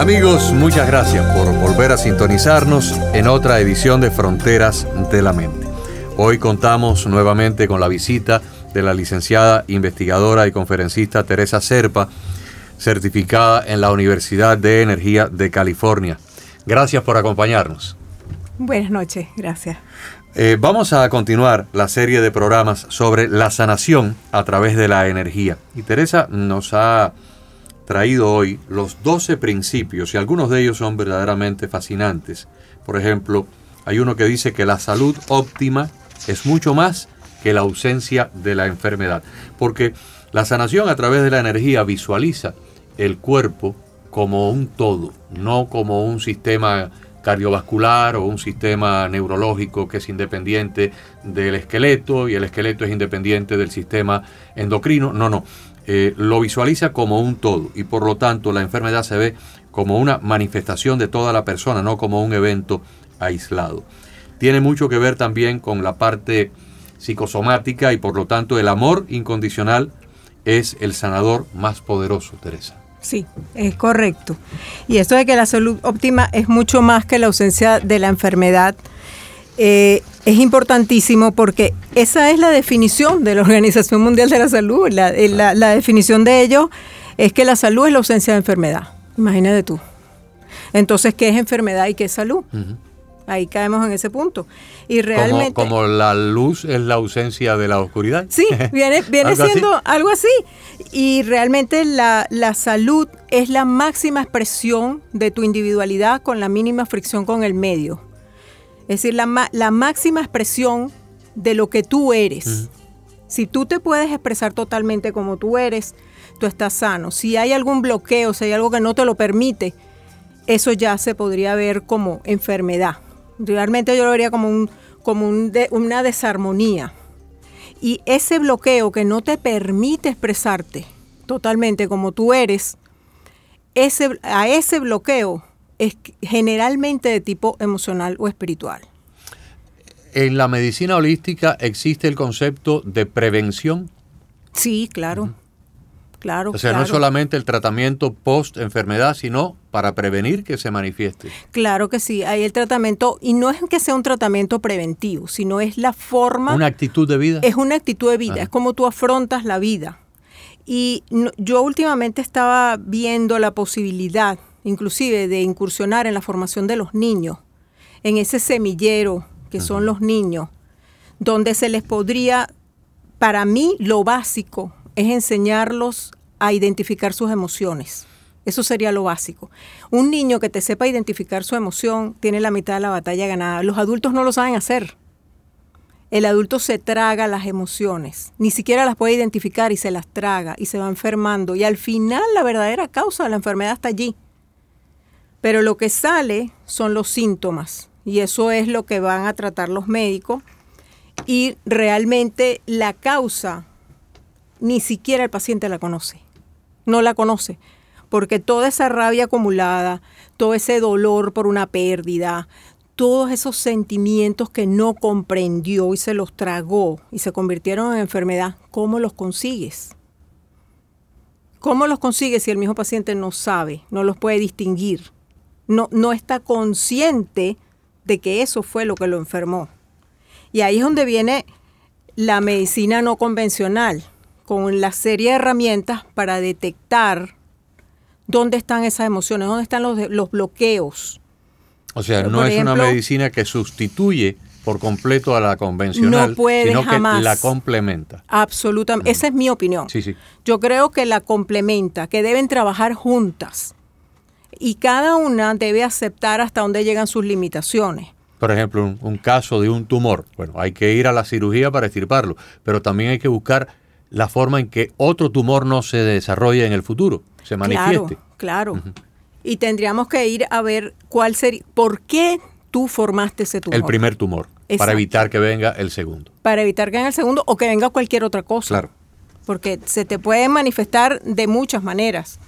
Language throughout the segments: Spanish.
Amigos, muchas gracias por volver a sintonizarnos en otra edición de Fronteras de la Mente. Hoy contamos nuevamente con la visita de la licenciada investigadora y conferencista Teresa Serpa, certificada en la Universidad de Energía de California. Gracias por acompañarnos. Buenas noches, gracias. Eh, vamos a continuar la serie de programas sobre la sanación a través de la energía. Y Teresa nos ha traído hoy los 12 principios y algunos de ellos son verdaderamente fascinantes. Por ejemplo, hay uno que dice que la salud óptima es mucho más que la ausencia de la enfermedad, porque la sanación a través de la energía visualiza el cuerpo como un todo, no como un sistema cardiovascular o un sistema neurológico que es independiente del esqueleto y el esqueleto es independiente del sistema endocrino. No, no. Eh, lo visualiza como un todo y por lo tanto la enfermedad se ve como una manifestación de toda la persona, no como un evento aislado. Tiene mucho que ver también con la parte psicosomática y por lo tanto el amor incondicional es el sanador más poderoso, Teresa. Sí, es correcto. Y esto de que la salud óptima es mucho más que la ausencia de la enfermedad, eh, es importantísimo porque esa es la definición de la Organización Mundial de la Salud. Eh, la, la, definición de ello es que la salud es la ausencia de enfermedad. Imagínate tú. Entonces, ¿qué es enfermedad y qué es salud? Ahí caemos en ese punto. Y realmente. Como, la luz es la ausencia de la oscuridad. Sí, viene, viene siendo algo así. Y realmente la, la, salud es la máxima expresión de tu individualidad con la mínima fricción con el medio. Es decir, la, la máxima expresión de lo que tú eres. Si tú te puedes expresar totalmente como tú eres, tú estás sano. Si hay algún bloqueo, si hay algo que no te lo permite, eso ya se podría ver como enfermedad. Realmente yo lo vería como, un, como una desarmonía. Y ese bloqueo que no te permite expresarte totalmente como tú eres, ese, a ese bloqueo es generalmente de tipo emocional o espiritual. ¿En la medicina holística existe el concepto de prevención? Sí, claro. Claro. O sea, no es solamente el tratamiento post enfermedad, sino para prevenir que se manifieste. Claro que sí, hay el tratamiento, y no es que sea un tratamiento preventivo, sino es la forma. Una actitud de vida. Es una actitud de vida, es como tú afrontas la vida. Y yo últimamente estaba viendo la posibilidad, inclusive, de incursionar en la formación de los niños, en ese semillero que son los niños, donde se les podría, para mí, lo básico es enseñarlos a identificar sus emociones. Eso sería lo básico. Un niño que te sepa identificar su emoción tiene la mitad de la batalla ganada. Los adultos no lo saben hacer. El adulto se traga las emociones, ni siquiera las puede identificar y se las traga y se va enfermando. Y al final la verdadera causa de la enfermedad está allí. Pero lo que sale son los síntomas y eso es lo que van a tratar los médicos. Y realmente la causa ni siquiera el paciente la conoce. No la conoce. Porque toda esa rabia acumulada, todo ese dolor por una pérdida, todos esos sentimientos que no comprendió y se los tragó y se convirtieron en enfermedad, ¿cómo los consigues? ¿Cómo los consigues si el mismo paciente no sabe, no los puede distinguir? No, no está consciente de que eso fue lo que lo enfermó. Y ahí es donde viene la medicina no convencional, con la serie de herramientas para detectar dónde están esas emociones, dónde están los, los bloqueos. O sea, no es una medicina que sustituye por completo a la convencional, No puede sino jamás. que la complementa. Absolutamente. Esa es mi opinión. Sí, sí. Yo creo que la complementa, que deben trabajar juntas. Y cada una debe aceptar hasta dónde llegan sus limitaciones. Por ejemplo, un, un caso de un tumor. Bueno, hay que ir a la cirugía para extirparlo, pero también hay que buscar la forma en que otro tumor no se desarrolle en el futuro, se manifieste. Claro, claro. Y tendríamos que ir a ver cuál sería, por qué tú formaste ese tumor. El primer tumor, para evitar que venga el segundo. Para evitar que en el segundo o que venga cualquier otra cosa. Claro. Porque se te puede manifestar de muchas maneras.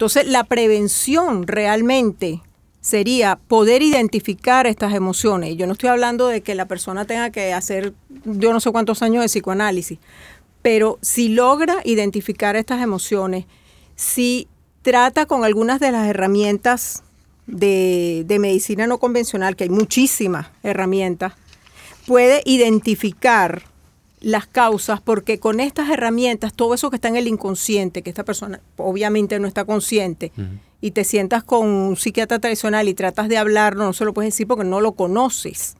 Entonces, la prevención realmente sería poder identificar estas emociones. Yo no estoy hablando de que la persona tenga que hacer yo no sé cuántos años de psicoanálisis, pero si logra identificar estas emociones, si trata con algunas de las herramientas de, de medicina no convencional, que hay muchísimas herramientas, puede identificar las causas, porque con estas herramientas, todo eso que está en el inconsciente, que esta persona obviamente no está consciente, y te sientas con un psiquiatra tradicional y tratas de hablarlo, no se lo puedes decir porque no lo conoces.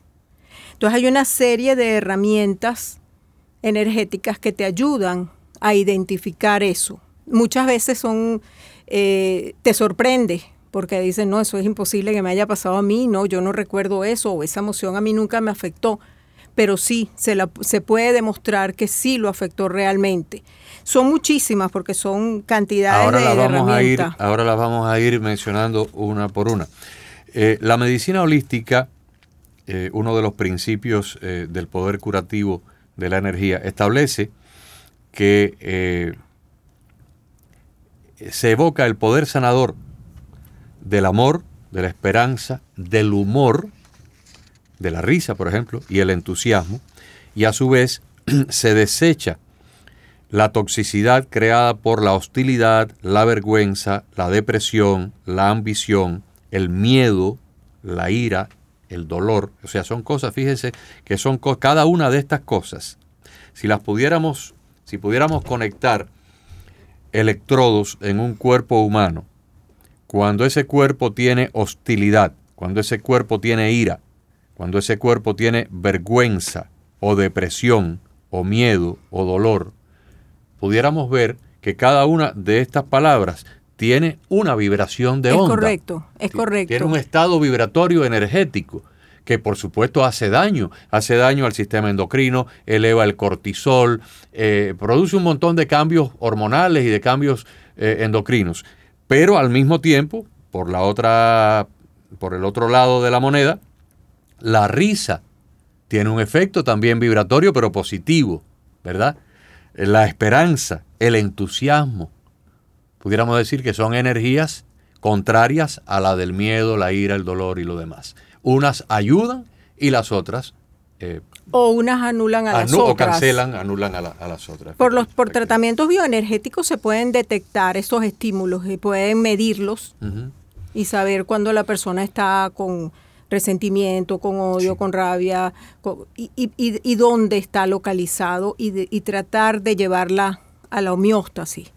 Entonces hay una serie de herramientas energéticas que te ayudan a identificar eso. Muchas veces son, eh, te sorprende porque dicen, no, eso es imposible que me haya pasado a mí, no, yo no recuerdo eso, o esa emoción a mí nunca me afectó, pero sí, se, la, se puede demostrar que sí lo afectó realmente. Son muchísimas porque son cantidades Ahora de, las de vamos a ir, ahora las vamos a ir mencionando una por una. Eh, la medicina holística, eh, uno de los principios eh, del poder curativo de la energía, establece que se evoca el poder sanador del amor, de la esperanza, del humor, de la risa, por ejemplo, y el entusiasmo, y a su vez se desecha la toxicidad creada por la hostilidad, la vergüenza, la depresión, la ambición, el miedo, la ira, el dolor. O sea, son cosas, fíjense, que son cada una de estas cosas. Si las pudiéramos, si pudiéramos conectar electrodos en un cuerpo humano, cuando ese cuerpo tiene hostilidad, cuando ese cuerpo tiene ira, cuando ese cuerpo tiene vergüenza o depresión o miedo o dolor, pudiéramos ver que cada una de estas palabras tiene una vibración de Es onda. correcto, es correcto. Tiene un estado vibratorio energético que por supuesto hace daño, hace daño al sistema endocrino, eleva el cortisol, eh, produce un montón de cambios hormonales y de cambios eh, endocrinos. Pero al mismo tiempo, por la otra, por el otro lado de la moneda, la risa tiene un efecto también vibratorio, pero positivo, ¿verdad? La esperanza, el entusiasmo, pudiéramos decir que son energías contrarias a la del miedo, la ira, el dolor y lo demás. Unas ayudan y las otras eh, O unas anulan a las anu- o otras. cancelan, anulan a, la- a las otras. Por los por tratamientos bioenergéticos se pueden detectar estos estímulos y pueden medirlos y saber cuando la persona está con resentimiento, con odio, con rabia, con- y, y- y- y dónde está localizado y, de- y tratar de llevarla a la homeostasis.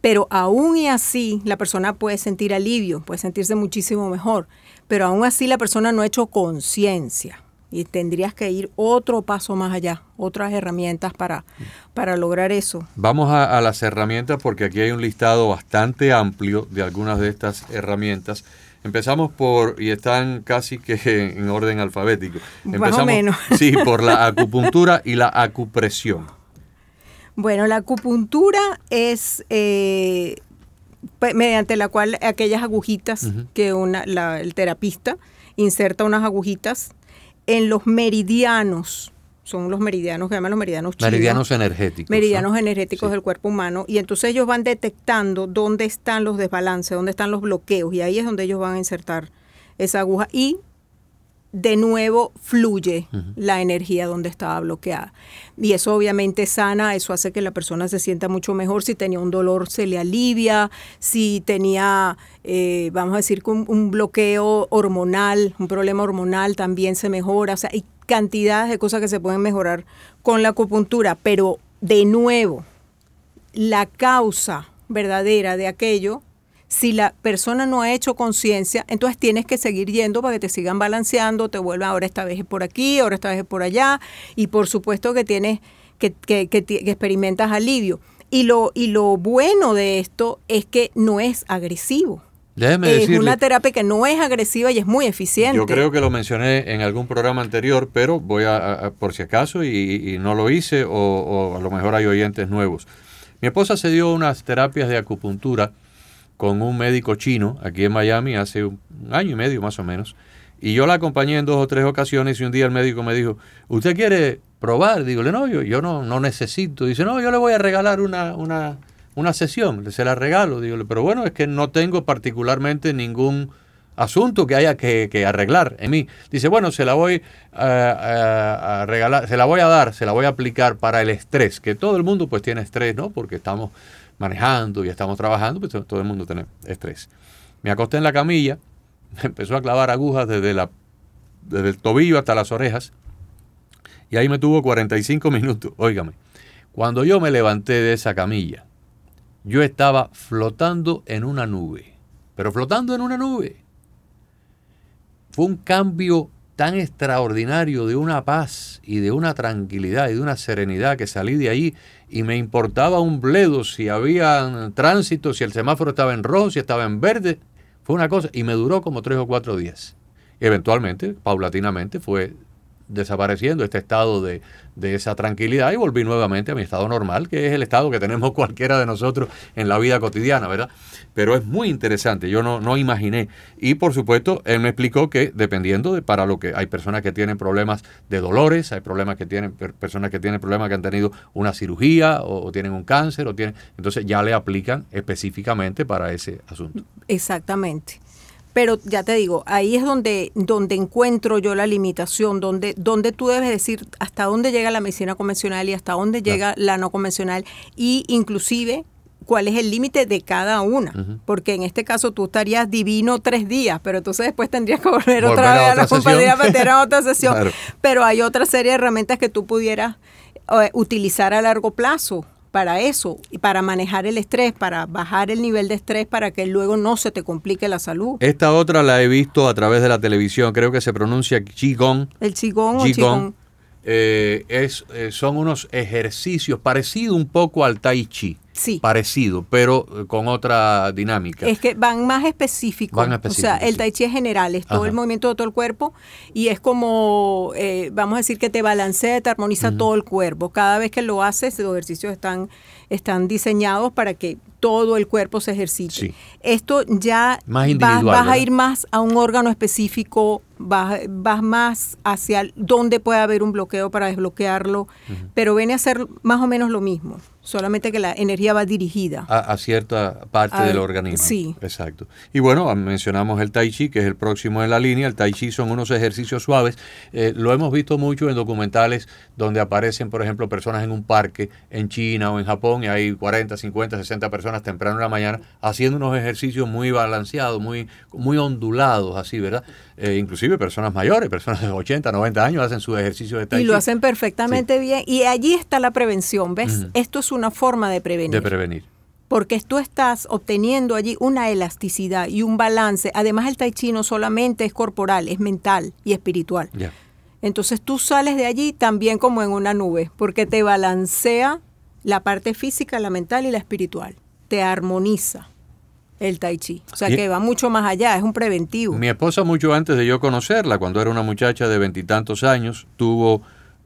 Pero aún y así la persona puede sentir alivio, puede sentirse muchísimo mejor, pero aún así la persona no ha hecho conciencia y tendrías que ir otro paso más allá, otras herramientas para, para lograr eso. Vamos a, a las herramientas porque aquí hay un listado bastante amplio de algunas de estas herramientas. Empezamos por, y están casi que en orden alfabético. Más o Empezamos, menos. Sí, por la acupuntura y la acupresión. Bueno, la acupuntura es eh, mediante la cual aquellas agujitas que una, la- el terapista inserta unas agujitas en los meridianos, son los meridianos que llaman los meridianos chinos. Meridianos energéticos. ¿no? meridianos energéticos Sí. del cuerpo humano y entonces ellos van detectando dónde están los desbalances, dónde están los bloqueos y ahí es donde ellos van a insertar esa aguja y de nuevo fluye la energía donde estaba bloqueada. Y eso obviamente sana, eso hace que la persona se sienta mucho mejor. Si tenía un dolor, se le alivia. Si tenía, eh, vamos a decir, un, un bloqueo hormonal, un problema hormonal, también se mejora. O sea, hay cantidades de cosas que se pueden mejorar con la acupuntura. Pero de nuevo, la causa verdadera de aquello Si la persona no ha hecho conciencia, entonces tienes que seguir yendo para que te sigan balanceando, te vuelvan ahora esta vez por aquí, ahora esta vez es por allá, y por supuesto que tienes que, que, que, que experimentas alivio. Y lo, y lo bueno de esto es que no es agresivo. Déjeme es una terapia que no es agresiva y es muy eficiente. Yo creo que lo mencioné en algún programa anterior, pero voy a, a por si acaso, y, y, no lo hice, o, o, a lo mejor hay oyentes nuevos. Mi esposa se dio unas terapias de acupuntura con un médico chino aquí en Miami hace un año y medio más o menos, y yo la acompañé en dos o tres ocasiones y un día el médico me dijo, ¿usted quiere probar? Digo, no, yo, yo no, no necesito. Dice, no, yo le voy a regalar una, una, una sesión, se la regalo. Digo, pero bueno, es que no tengo particularmente ningún asunto que haya que, arreglar en mí. Dice, bueno, se la voy a, a, a, regalar, se la voy a dar, se la voy a aplicar para el estrés, que todo el mundo pues tiene estrés, ¿no? Porque estamos manejando y estamos trabajando, pues todo el mundo tiene estrés. Me acosté en la camilla, me empezó a clavar agujas desde, la, desde el tobillo hasta las orejas, y ahí me tuvo 45 minutos, óigame. Cuando yo me levanté de esa camilla, yo estaba flotando en una nube, pero flotando en una nube. Fue un cambio tan extraordinario de una paz y de una tranquilidad y de una serenidad que salí de ahí y me importaba un bledo si había tránsito, si el semáforo estaba en rojo, si estaba en verde. Fue una cosa y me duró como tres o cuatro días. Eventualmente, paulatinamente, fue desapareciendo este estado de, de, esa tranquilidad y volví nuevamente a mi estado normal, que es el estado que tenemos cualquiera de nosotros en la vida cotidiana, ¿verdad? Pero es muy interesante, yo no, no imaginé. Y por supuesto, él me explicó que dependiendo de para lo que hay personas que tienen problemas de dolores, hay problemas que tienen personas que tienen problemas que han tenido una cirugía o, o tienen un cáncer o tienen, entonces ya le aplican específicamente para ese asunto. Exactamente. Pero ya te digo, ahí es donde, donde encuentro yo la limitación, donde, donde tú debes decir hasta dónde llega la medicina convencional y hasta dónde llega la no convencional y inclusive cuál es el límite de cada una. Uh -huh. Porque en este caso tú estarías divino tres días, pero entonces después tendrías que volver, volver otra vez a, la compañía para tener otra sesión. claro. Pero hay otra serie de herramientas que tú pudieras uh, utilizar a largo plazo para eso, y para manejar el estrés, para bajar el nivel de estrés, para que luego no se te complique la salud. Esta otra la he visto a través de la televisión, creo que se pronuncia Qigong. El Qigong, Qigong. o Qigong. Eh, es, eh, son unos ejercicios parecidos un poco al Tai Chi. Sí. Parecido, pero eh, con otra dinámica. Es que van más específicos. Van específicos o sea, el Tai Chi es general, es todo el movimiento de todo el cuerpo y es como, eh, vamos a decir que te balancea, te armoniza uh -huh. todo el cuerpo. Cada vez que lo haces, los ejercicios están, están diseñados para que todo el cuerpo se ejercite. Sí. Esto ya más vas, vas a ir más a un órgano específico, vas, vas, más hacia dónde puede haber un bloqueo para desbloquearlo, uh -huh. pero viene a ser más o menos lo mismo solamente que la energía va dirigida a, a cierta parte a, del organismo. Sí. Exacto. Y bueno, mencionamos el Tai Chi, que es el próximo en la línea. El Tai Chi son unos ejercicios suaves. Eh, lo hemos visto mucho en documentales donde aparecen, por ejemplo, personas en un parque en China o en Japón y hay 40, 50, 60 personas temprano en la mañana haciendo unos ejercicios muy balanceados, muy, muy ondulados, así, ¿verdad? Eh, inclusive personas mayores, personas de 80, 90 años hacen su ejercicio de Tai Chi. Y lo hacen perfectamente sí. bien. Y allí está la prevención, ¿ves? Uh -huh. Esto es una forma de prevenir. De prevenir. Porque tú estás obteniendo allí una elasticidad y un balance. Además, el tai chi no solamente es corporal, es mental y espiritual. Yeah. Entonces tú sales de allí también como en una nube, porque te balancea la parte física, la mental y la espiritual. Te armoniza el tai chi. O sea y que va mucho más allá, es un preventivo. Mi esposa mucho antes de yo conocerla, cuando era una muchacha de veintitantos años, tuvo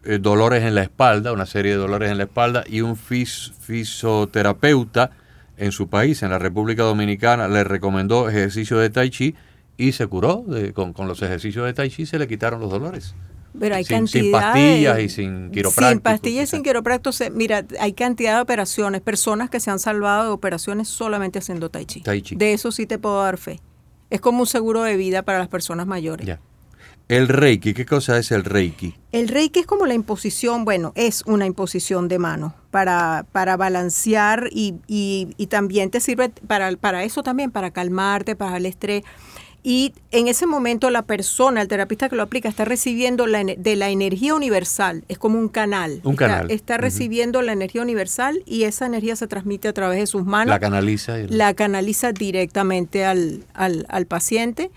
eh, dolores en la espalda, una serie de dolores en la espalda, y un fis fisioterapeuta en su país, en la República Dominicana, le recomendó ejercicio de tai chi y se curó de, con, con, los ejercicios de tai chi, se le quitaron los dolores. Pero hay sin, cantidad sin pastillas de, y sin quiroprácticos. Sin pastillas y sin quiroprácticos. Mira, hay cantidad de operaciones, personas que se han salvado de operaciones solamente haciendo tai chi. Tai chi. De eso sí te puedo dar fe. Es como un seguro de vida para las personas mayores. Ya. El Reiki, ¿qué cosa es el Reiki? El Reiki es como la imposición, bueno, es una imposición de mano para, para balancear y, y, y también te sirve para, para eso también, para calmarte, para el estrés. Y en ese momento la persona, el terapista que lo aplica, está recibiendo la, de la energía universal. Es como un canal. Un está, canal. Está recibiendo la energía universal y esa energía se transmite a través de sus manos. La canaliza. y- La canaliza directamente al, al- al paciente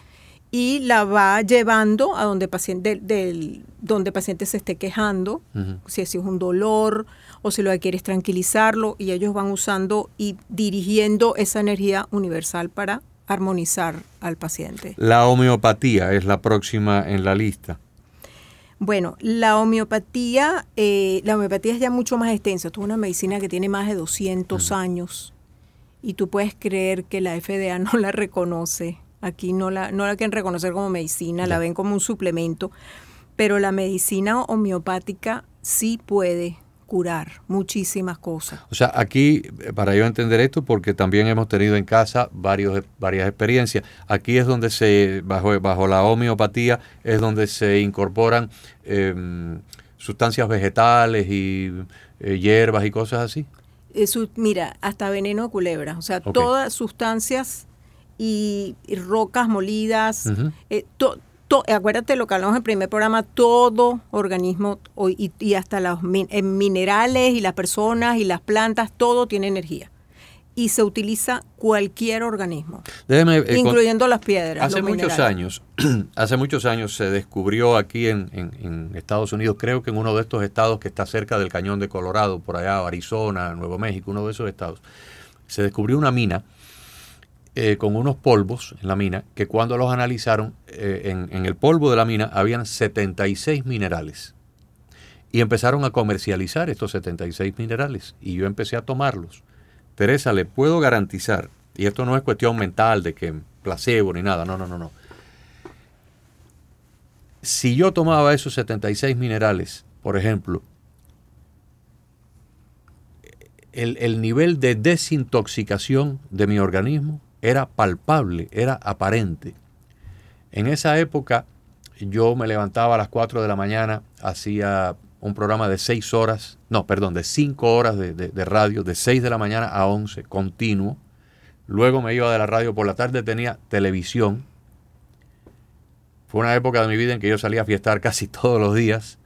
y la va llevando a donde paciente, del- del- donde el paciente se esté quejando, Ujú. si es un dolor o si lo que quiere es tranquilizarlo y ellos van usando y dirigiendo esa energía universal para armonizar al paciente. La homeopatía es la próxima en la lista. Bueno, la homeopatía, eh, la homeopatía es ya mucho más extensa. Esto es una medicina que tiene más de 200 años y tú puedes creer que la FDA no la reconoce. Aquí no la, no la quieren reconocer como medicina, la ven como un suplemento. Pero la medicina homeopática sí puede curar muchísimas cosas. O sea, aquí, eh, para yo entender esto, porque también hemos tenido en casa varios, varias experiencias, aquí es donde se, bajo, bajo la homeopatía, es donde se incorporan em, sustancias vegetales y eh, hierbas y cosas así. Eso, mira, hasta veneno de culebra, o sea, todas sustancias y, y rocas molidas, eh, to- to- acuérdate lo que hablamos en el primer programa, todo organismo y, y hasta los min- eh, minerales y las personas y las plantas, todo tiene energía. Y se utiliza cualquier organismo, Déjeme, eh, con- incluyendo las piedras. Hace los muchos años, hace muchos años se descubrió aquí en, en- en Estados Unidos, creo que en uno de estos estados que está cerca del cañón de Colorado, por allá, Arizona, Nuevo México, uno de esos estados, se descubrió una mina eh, con unos polvos en la mina, que cuando los analizaron, eh, en, en el polvo de la mina habían 76 minerales. Y empezaron a comercializar estos 76 minerales. Y yo empecé a tomarlos. Teresa, le puedo garantizar, y esto no es cuestión mental de que placebo ni nada, no, no, no, no. Si yo tomaba esos 76 minerales, por ejemplo, el, el nivel de desintoxicación de mi organismo era palpable, era aparente. En esa época yo me levantaba a las 4 de la mañana, hacía un programa de 6 horas, no, perdón, de 5 horas de, de- radio, de 6 de la mañana a 11, continuo. Luego me iba de la radio, por la tarde tenía televisión. Fue una época de mi vida en que yo salía a fiestar casi todos los días,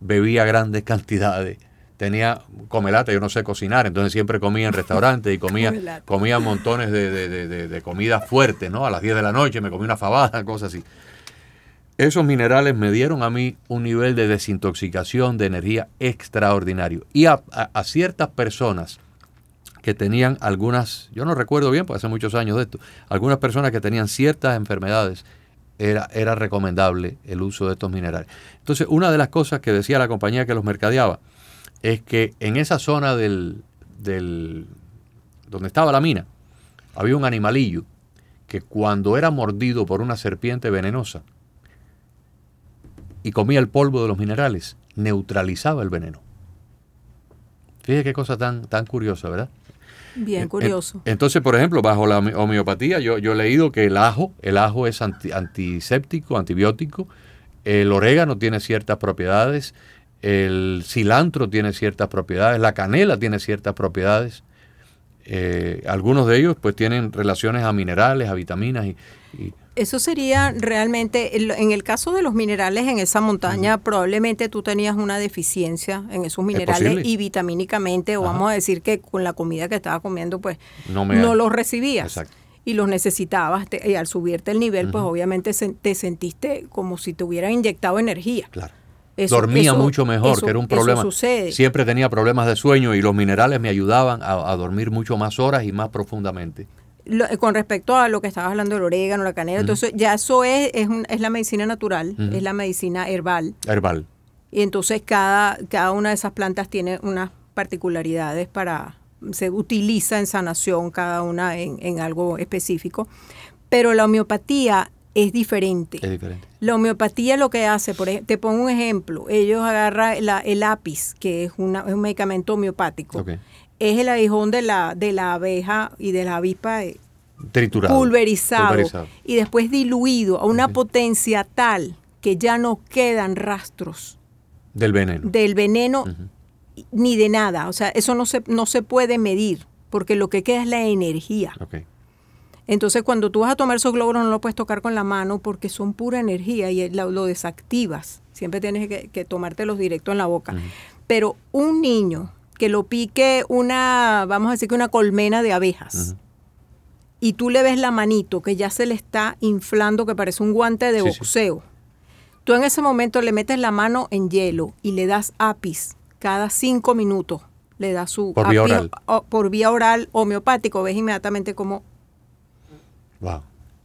bebía grandes cantidades, tenía comelata, yo no sé cocinar, entonces siempre comía en restaurantes y comía, comía montones de, de, de, de- de comida fuerte, ¿no? A las 10 de la noche me comía una fabada, cosas así. Esos minerales me dieron a mí un nivel de desintoxicación, de energía extraordinario. Y a, a- a ciertas personas que tenían algunas, yo no recuerdo bien, porque hace muchos años de esto, algunas personas que tenían ciertas enfermedades, era, era recomendable el uso de estos minerales. Entonces, una de las cosas que decía la compañía que los mercadeaba es que en esa zona del, del donde estaba la mina, había un animalillo que cuando era mordido por una serpiente venenosa y comía el polvo de los minerales, neutralizaba el veneno. Fíjese qué cosa tan, tan curiosa, ¿verdad? Bien En- curioso. en- entonces, por ejemplo, bajo la home- homeopatía, yo, yo he leído que el ajo, el ajo es anti- antiséptico, antibiótico, el orégano tiene ciertas propiedades, el cilantro tiene ciertas propiedades, la canela tiene ciertas propiedades. Eh, algunos de ellos pues tienen relaciones a minerales, a vitaminas y, y- Eso sería realmente, en el caso de los minerales en esa montaña, probablemente tú tenías una deficiencia en esos minerales y vitamínicamente, o Ajá. vamos a decir que con la comida que estaba comiendo, pues No los recibías. Exacto. Y los necesitabas, te- y al subirte el nivel, pues obviamente se- te sentiste como si te hubieran inyectado energía. claro. Eso- Dormía eso- mucho mejor, eso- que era un problema. sucede. Siempre tenía problemas de sueño y los minerales me ayudaban a, a dormir mucho más horas y más profundamente. Lo- con respecto a lo que estabas hablando del orégano, la canela, entonces ya eso es, es, un- es la medicina natural, es la medicina herbal. Herbal. Y entonces cada, cada una de esas plantas tiene unas particularidades para, se utiliza en sanación cada una en, en algo específico. Pero la homeopatía es diferente. Es diferente. La homeopatía lo que hace, por ej- te pongo un ejemplo, ellos agarran la- el lápiz, que es, una- es un medicamento homeopático, es el aguijón de la, de la abeja y de la avispa eh, Triturado. pulverizado, Pulverizado. y después diluido a una potencia tal que ya no quedan rastros Del veneno. del veneno ni de nada. O sea, eso no se, no se puede medir, porque lo que queda es la energía. Entonces, cuando tú vas a tomar esos glóbulos, no lo puedes tocar con la mano porque son pura energía y lo, lo desactivas. Siempre tienes que, que tomártelos directo en la boca. Pero un niño que lo pique una, vamos a decir que una colmena de abejas, y tú le ves la manito que ya se le está inflando, que parece un guante de boxeo. Tú en ese momento le metes la mano en hielo y le das apis cada cinco minutos. Le das su por vía oral. por vía oral homeopático. Ves inmediatamente cómo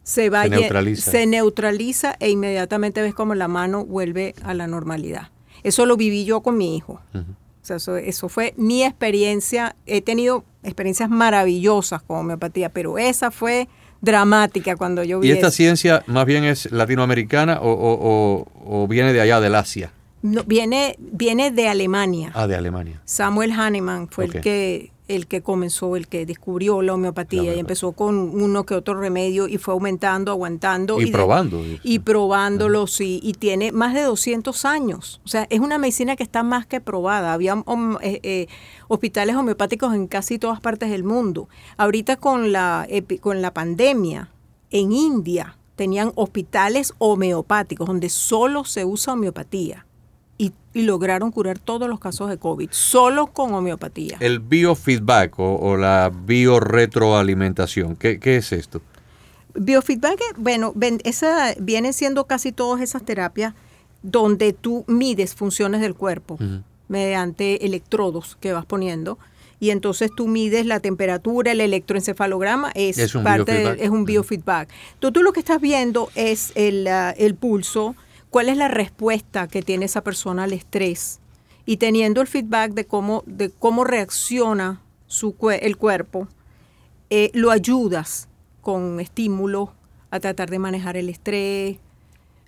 se, va se neutraliza. se neutraliza e inmediatamente ves cómo la mano vuelve a la normalidad. Eso lo viví yo con mi hijo. O sea, eso, eso, fue mi experiencia. He tenido experiencias maravillosas con homeopatía, pero esa fue dramática cuando yo vi ¿Y esta eso. ciencia más bien es latinoamericana o, o, o, o, viene de allá, del Asia? No, viene, viene de Alemania. Ah, de Alemania. Samuel Hahnemann fue okay. el que el que comenzó, el que descubrió la homeopatía, la y empezó con uno que otro remedio y fue aumentando, aguantando. Y, y probando. De, y probándolo, sí, y tiene más de 200 años. O sea, es una medicina que está más que probada. Había um, eh, eh, hospitales homeopáticos en casi todas partes del mundo. Ahorita con la, con la pandemia, en India tenían hospitales homeopáticos donde solo se usa homeopatía. Y, y, lograron curar todos los casos de COVID, solo con homeopatía. El biofeedback o, o la biorretroalimentación, ¿qué, ¿qué, es esto? Biofeedback, bueno, esa, vienen siendo casi todas esas terapias donde tú mides funciones del cuerpo uh -huh. mediante electrodos que vas poniendo. Y entonces tú mides la temperatura, el electroencefalograma es, es un parte biofeedback. De, es un biofeedback. Entonces tú lo que estás viendo es el, uh, el pulso, cuál es la respuesta que tiene esa persona al estrés y teniendo el feedback de cómo, de cómo reacciona su, el cuerpo, eh, lo ayudas con estímulos a tratar de manejar el estrés,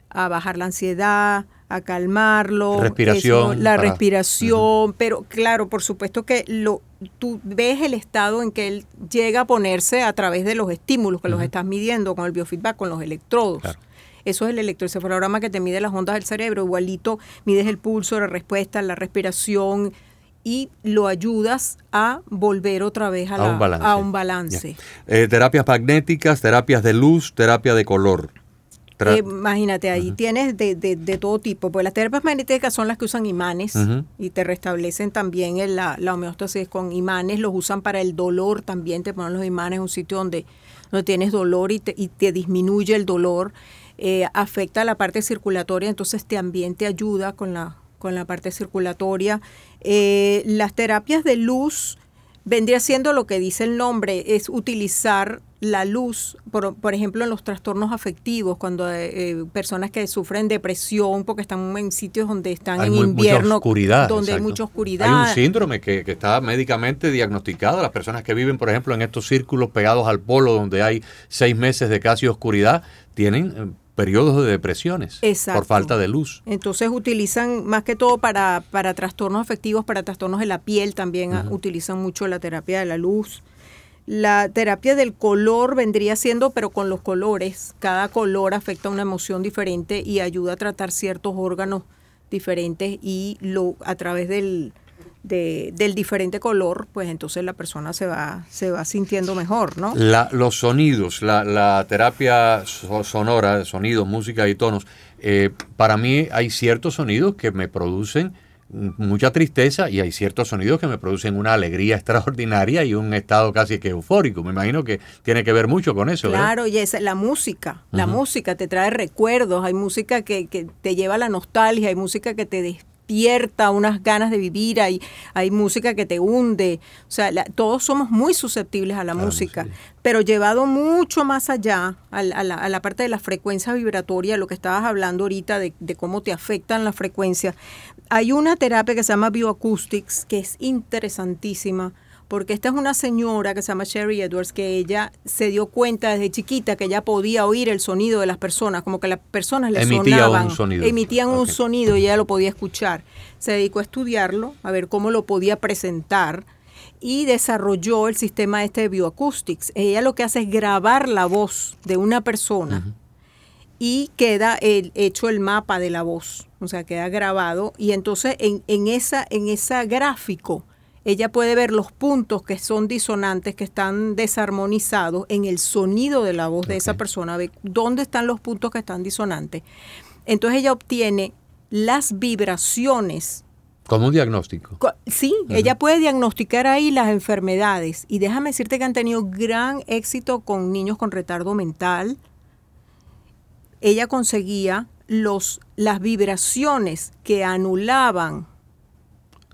a bajar la ansiedad, a calmarlo, respiración, eso, la para... respiración, uh -huh. pero claro, por supuesto que lo, tú ves el estado en que él llega a ponerse a través de los estímulos que uh -huh. los estás midiendo con el biofeedback, con los electrodos. Claro. Eso es el electroencefalograma que te mide las ondas del cerebro. Igualito mides el pulso, la respuesta, la respiración y lo ayudas a volver otra vez a, a la, un balance. A un balance. Eh, terapias magnéticas, terapias de luz, terapia de color. Tra eh, imagínate, ahí uh -huh. tienes de, de, de, todo tipo. Pues las terapias magnéticas son las que usan imanes uh -huh. y te restablecen también en la, la homeostasis con imanes. Los usan para el dolor también. Te ponen los imanes en un sitio donde, donde tienes dolor y te, y te disminuye el dolor eh, afecta la parte circulatoria, entonces también te ayuda con la, con la parte circulatoria. Eh, las terapias de luz vendría siendo lo que dice el nombre, es utilizar la luz, por, por ejemplo, en los trastornos afectivos, cuando eh, personas que sufren depresión porque están en sitios donde están hay en muy, invierno, oscuridad, donde exacto. hay mucha oscuridad. Hay un síndrome que, que, está médicamente diagnosticado. Las personas que viven, por ejemplo, en estos círculos pegados al polo, donde hay seis meses de casi oscuridad, tienen eh, periodos de depresiones Exacto. por falta de luz. Entonces utilizan más que todo para, para trastornos afectivos, para trastornos de la piel también uh -huh. utilizan mucho la terapia de la luz. La terapia del color vendría siendo, pero con los colores. Cada color afecta una emoción diferente y ayuda a tratar ciertos órganos diferentes y lo a través del, de, del diferente color, pues entonces la persona se va, se va sintiendo mejor, ¿no? La, los sonidos, la, la terapia sonora, sonidos, música y tonos, eh, para mí hay ciertos sonidos que me producen mucha tristeza y hay ciertos sonidos que me producen una alegría extraordinaria y un estado casi que eufórico. Me imagino que tiene que ver mucho con eso. Claro, ¿verdad? y es la música, la uh -huh. música te trae recuerdos, hay música que, que, te lleva a la nostalgia, hay música que te despierta unas ganas de vivir, hay, hay música que te hunde, o sea, la, todos somos muy susceptibles a la claro, música, sí. pero llevado mucho más allá a la, a, la, a la, parte de la frecuencia vibratoria, lo que estabas hablando ahorita de, de cómo te afectan las frecuencias, hay una terapia que se llama Bioacoustics, que es interesantísima, porque esta es una señora que se llama Sherry Edwards, que ella se dio cuenta desde chiquita que ella podía oír el sonido de las personas, como que las personas le Emitía sonaban, un sonido. emitían okay. un sonido y ella lo podía escuchar. Se dedicó a estudiarlo, a ver cómo lo podía presentar y desarrolló el sistema este de Bioacoustics. Ella lo que hace es grabar la voz de una persona. Uh -huh y queda el, hecho el mapa de la voz, o sea, queda grabado y entonces en, en, esa, en ese gráfico ella puede ver los puntos que son disonantes, que están desarmonizados en el sonido de la voz de esa persona, ve dónde están los puntos que están disonantes. Entonces ella obtiene las vibraciones. Como un diagnóstico. Sí, ella puede diagnosticar ahí las enfermedades. Y déjame decirte que han tenido gran éxito con niños con retardo mental. Ella conseguía los, las vibraciones que anulaban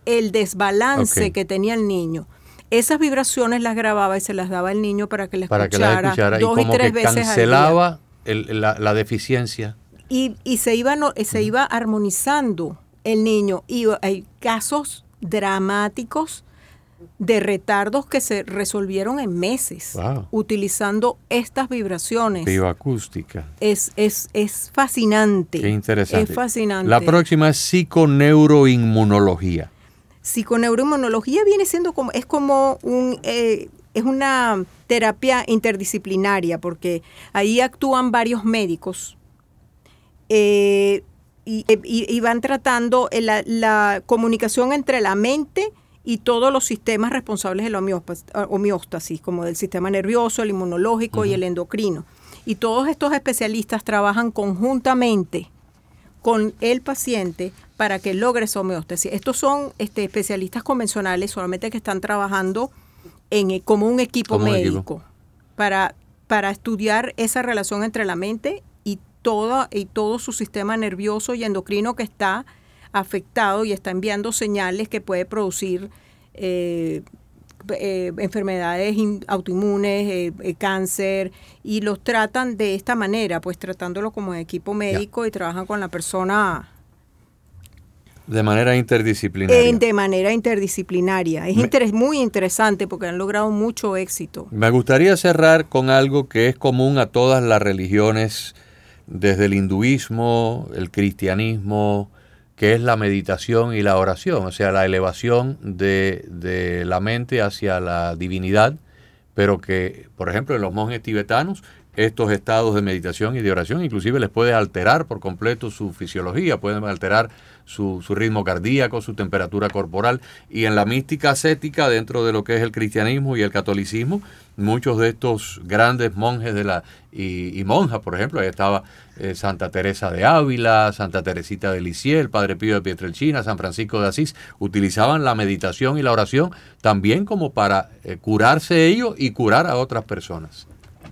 el desbalance que tenía el niño. Esas vibraciones las grababa y se las daba al niño para que las para escuchara, que la escuchara. dos y, tres veces cancelaba la, la, deficiencia. Y, y se, iba, no, se iba armonizando el niño. Y hay casos dramáticos de retardos que se resolvieron en meses utilizando estas vibraciones. Bioacústica. Es, es, es fascinante. Qué interesante. Es fascinante. La próxima es psiconeuroinmunología. Psiconeuroinmunología viene siendo como, es como un, eh, es una terapia interdisciplinaria porque ahí actúan varios médicos eh, y, van tratando la, la, comunicación entre la mente y todos los sistemas responsables de la homeostasis, como del sistema nervioso, el inmunológico y el endocrino. Y todos estos especialistas trabajan conjuntamente con el paciente para que logre esa homeostasis. Estos son este, especialistas convencionales solamente que están trabajando en, eh, como un equipo médico Para, para estudiar esa relación entre la mente y, toda, y todo su sistema nervioso y endocrino que está afectado y está enviando señales que puede producir eh, eh, enfermedades autoinmunes, eh, eh, cáncer, y los tratan de esta manera, pues tratándolo como equipo médico y trabajan con la persona. De manera interdisciplinaria. de manera interdisciplinaria. Es muy interesante porque han logrado mucho éxito. Me gustaría cerrar con algo que es común a todas las religiones, desde el hinduismo, el cristianismo, que es la meditación y la oración, o sea, la elevación de, la mente hacia la divinidad, pero que, por ejemplo, en los monjes tibetanos, estos estados de meditación y de oración inclusive les puede alterar por completo su fisiología, pueden alterar su, ritmo cardíaco, su temperatura corporal. Y en la mística ascética, dentro de lo que es el cristianismo y el catolicismo, muchos de estos grandes monjes de la y, monjas, por ejemplo, ahí estaba eh, Santa Teresa de Ávila, Santa Teresita de Lisieux, el Padre Pío de Pietrelcina, San Francisco de Asís, utilizaban la meditación y la oración también como para eh, curarse ellos y curar a otras personas.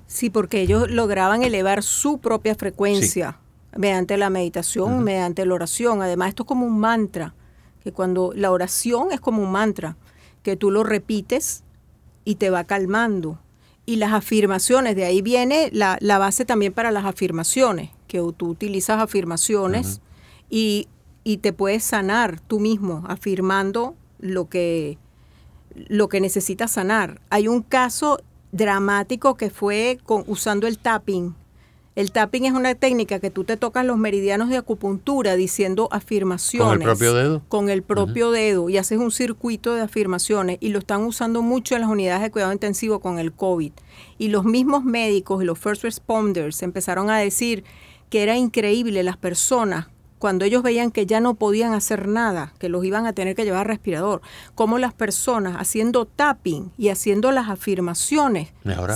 Sí, porque ellos lograban elevar su propia frecuencia mediante la meditación, mediante la oración. Además, esto es como un mantra, que cuando la oración es como un mantra, que tú lo repites y te va calmando. Y las afirmaciones, de ahí viene la, base también para las afirmaciones, que tú utilizas afirmaciones y, y, te puedes sanar tú mismo afirmando lo que, lo que necesitas sanar. Hay un caso dramático que fue con, usando el tapping, el tapping es una técnica que tú te tocas los meridianos de acupuntura diciendo afirmaciones. ¿Con el propio dedo? Con el propio dedo y haces un circuito de afirmaciones y lo están usando mucho en las unidades de cuidado intensivo con el COVID. Y los mismos médicos y los first responders empezaron a decir que era increíble las personas cuando ellos veían que ya no podían hacer nada, que los iban a tener que llevar respirador, como las personas haciendo tapping y haciendo las afirmaciones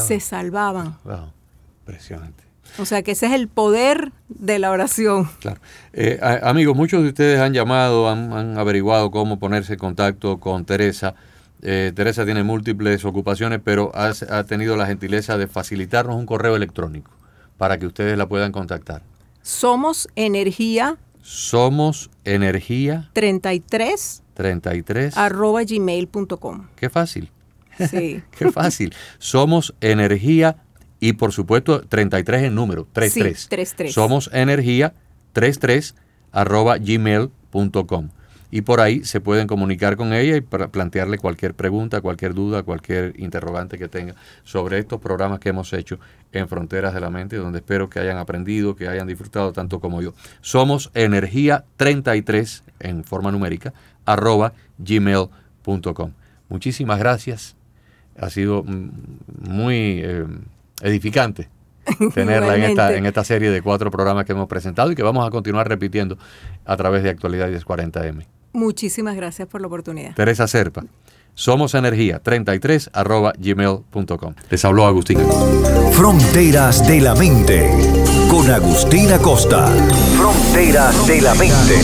se salvaban. Wow, impresionante. O sea que ese es el poder de la oración. Claro. Eh, amigos, muchos de ustedes han llamado, han, averiguado cómo ponerse en contacto con Teresa. Eh, Teresa tiene múltiples ocupaciones, pero ha, tenido la gentileza de facilitarnos un correo electrónico para que ustedes la puedan contactar. Somos energía. Somos energía. 33. 33. Arroba gmail.com. Qué fácil. Sí. Qué fácil. Somos energía y por supuesto 33 en número, 33. Sí, 33. Somos energía 33 arroba gmail.com. Y por ahí se pueden comunicar con ella y para plantearle cualquier pregunta, cualquier duda, cualquier interrogante que tenga sobre estos programas que hemos hecho en Fronteras de la Mente, donde espero que hayan aprendido, que hayan disfrutado tanto como yo. Somos energía 33 en forma numérica, arroba gmail.com. Muchísimas gracias. Ha sido mm, muy... Eh, edificante tenerla en esta, en esta serie de cuatro programas que hemos presentado y que vamos a continuar repitiendo a través de Actualidad 1040M. Muchísimas gracias por la oportunidad. Teresa Serpa, somos energía 33 arroba gmail.com. Les habló Agustín. Fronteras de la mente con Agustín Acosta. Fronteras de la mente.